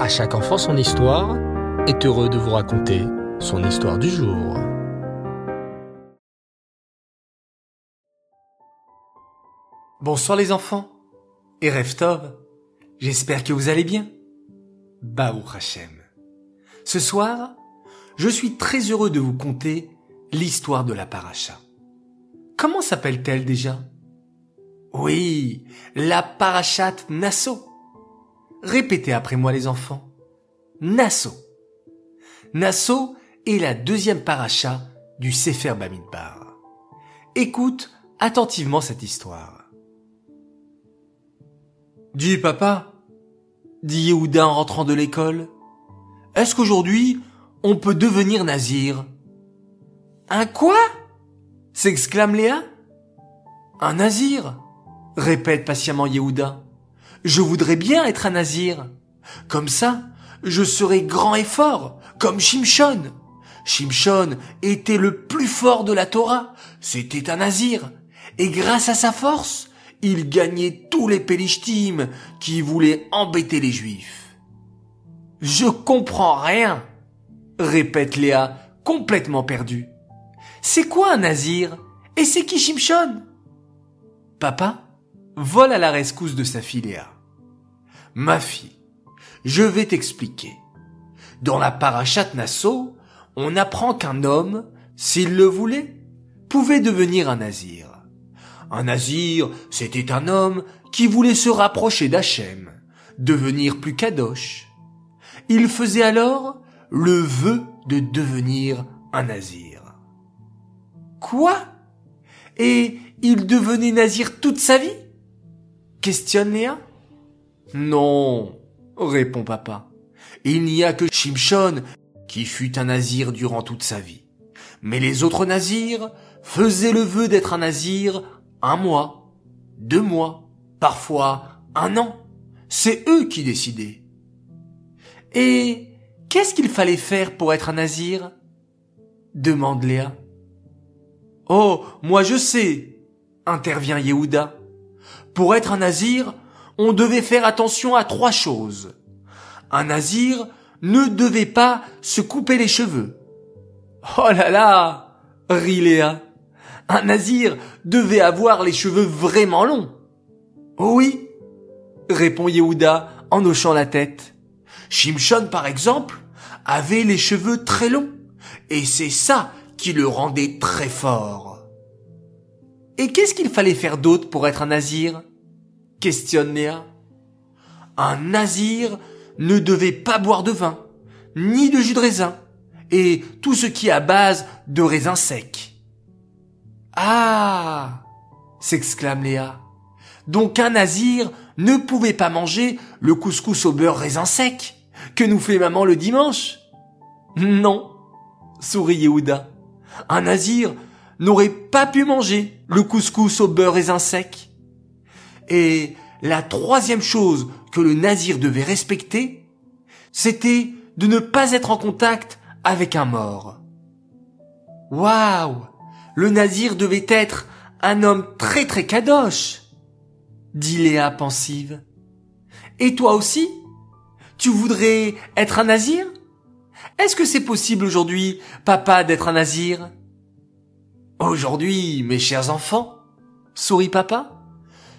À chaque enfant son histoire est heureux de vous raconter son histoire du jour. Bonsoir les enfants et j'espère que vous allez bien. Baruch Hashem. Ce soir, je suis très heureux de vous conter l'histoire de la paracha. Comment s'appelle-t-elle déjà? Oui, la parachat Nassau. Répétez après moi les enfants. Nassau. Nassau est la deuxième paracha du Sefer Bamidbar. Écoute attentivement cette histoire. Dis papa, dit Yehuda en rentrant de l'école, est-ce qu'aujourd'hui on peut devenir nazir? Un quoi? s'exclame Léa. Un nazir répète patiemment Yehuda. Je voudrais bien être un nazir. Comme ça, je serai grand et fort, comme Shimshon. Shimshon était le plus fort de la Torah. C'était un nazir. Et grâce à sa force, il gagnait tous les Pélishtim qui voulaient embêter les Juifs. Je comprends rien, répète Léa, complètement perdue. C'est quoi un nazir? Et c'est qui Shimshon? Papa? Vole à la rescousse de sa fille. Ma fille, je vais t'expliquer. Dans la parachat Nassau, on apprend qu'un homme, s'il le voulait, pouvait devenir un nazir. Un nazir, c'était un homme qui voulait se rapprocher d'Hachem, devenir plus kadosh. Il faisait alors le vœu de devenir un nazir. Quoi? Et il devenait nazir toute sa vie? Questionne Léa? Non, répond papa. Il n'y a que Shimshon qui fut un nazir durant toute sa vie. Mais les autres nazirs faisaient le vœu d'être un nazir un mois, deux mois, parfois un an. C'est eux qui décidaient. Et qu'est-ce qu'il fallait faire pour être un nazir? demande Léa. Oh, moi je sais, intervient Yehuda. Pour être un nazir, on devait faire attention à trois choses. Un nazir ne devait pas se couper les cheveux. Oh là là rit Léa. Un nazir devait avoir les cheveux vraiment longs. Oh oui répond Yehuda en hochant la tête. Shimshon, par exemple, avait les cheveux très longs, et c'est ça qui le rendait très fort. Et qu'est-ce qu'il fallait faire d'autre pour être un nazir? Questionne Léa. Un nazir ne devait pas boire de vin, ni de jus de raisin, et tout ce qui est à base de raisins secs. Ah s'exclame Léa. Donc un nazir ne pouvait pas manger le couscous au beurre raisin sec que nous fait maman le dimanche? Non, sourit Yehuda. Un nazir n'aurait pas pu manger le couscous au beurre raisin sec. Et la troisième chose que le nazir devait respecter, c'était de ne pas être en contact avec un mort. Waouh! Le nazir devait être un homme très très kadosh, dit Léa pensive. Et toi aussi? Tu voudrais être un nazir? Est-ce que c'est possible aujourd'hui, papa, d'être un nazir? Aujourd'hui, mes chers enfants, sourit papa,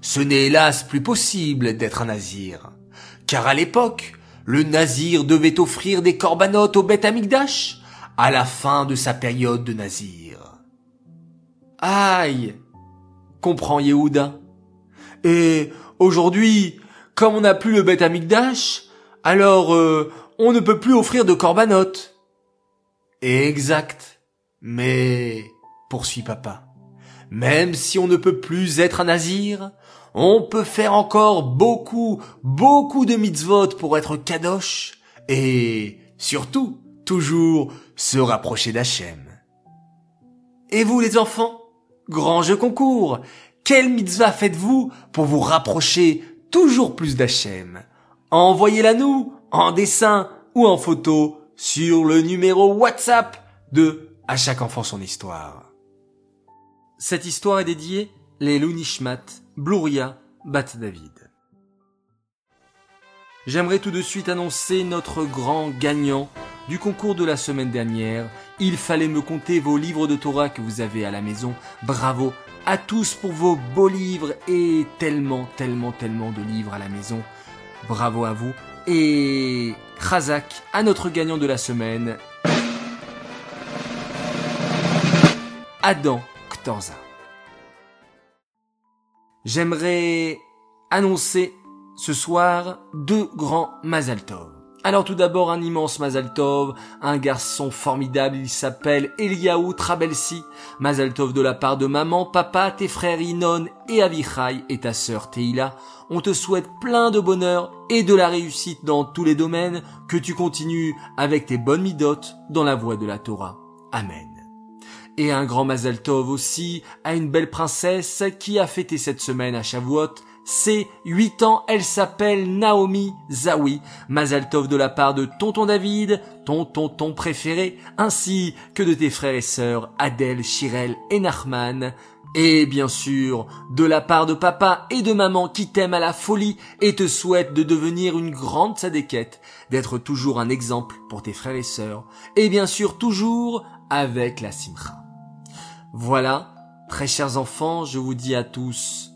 ce n'est hélas plus possible d'être un nazir. Car à l'époque, le nazir devait offrir des corbanotes au Beth Amikdash à la fin de sa période de nazir. Aïe comprend Yehuda. Et aujourd'hui, comme on n'a plus le Beth Amikdash, alors euh, on ne peut plus offrir de corbanotes. Exact. Mais, poursuit papa, même si on ne peut plus être un nazir, on peut faire encore beaucoup, beaucoup de mitzvot pour être kadosh et surtout toujours se rapprocher d'Hachem. Et vous les enfants, grand jeu concours, quelle mitzvah faites-vous pour vous rapprocher toujours plus d'Hachem? Envoyez-la nous en dessin ou en photo sur le numéro WhatsApp de À chaque enfant son histoire. Cette histoire est dédiée les Lunishmat Bluria Bat David. J'aimerais tout de suite annoncer notre grand gagnant du concours de la semaine dernière. Il fallait me compter vos livres de Torah que vous avez à la maison. Bravo à tous pour vos beaux livres et tellement, tellement, tellement de livres à la maison. Bravo à vous. Et Khazak à notre gagnant de la semaine. Adam J'aimerais annoncer ce soir deux grands Mazal Tov. Alors tout d'abord un immense Mazal Tov, un garçon formidable, il s'appelle Eliaou Trabelsi. Mazal Tov de la part de maman, papa, tes frères Inon et Avichai et ta sœur Teila. On te souhaite plein de bonheur et de la réussite dans tous les domaines, que tu continues avec tes bonnes midotes dans la voie de la Torah. Amen. Et un grand Mazal Tov aussi à une belle princesse qui a fêté cette semaine à Shavuot c'est 8 ans, elle s'appelle Naomi Zawi. Mazaltov de la part de tonton David, ton tonton préféré, ainsi que de tes frères et sœurs Adèle, Chirel et Nachman. Et bien sûr, de la part de papa et de maman qui t'aiment à la folie et te souhaitent de devenir une grande sadéquette, d'être toujours un exemple pour tes frères et sœurs, et bien sûr toujours avec la simcha. Voilà, très chers enfants, je vous dis à tous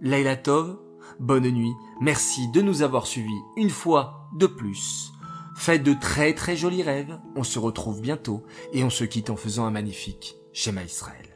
Leila Tov, bonne nuit, merci de nous avoir suivis une fois de plus. Faites de très très jolis rêves, on se retrouve bientôt et on se quitte en faisant un magnifique schéma Israël.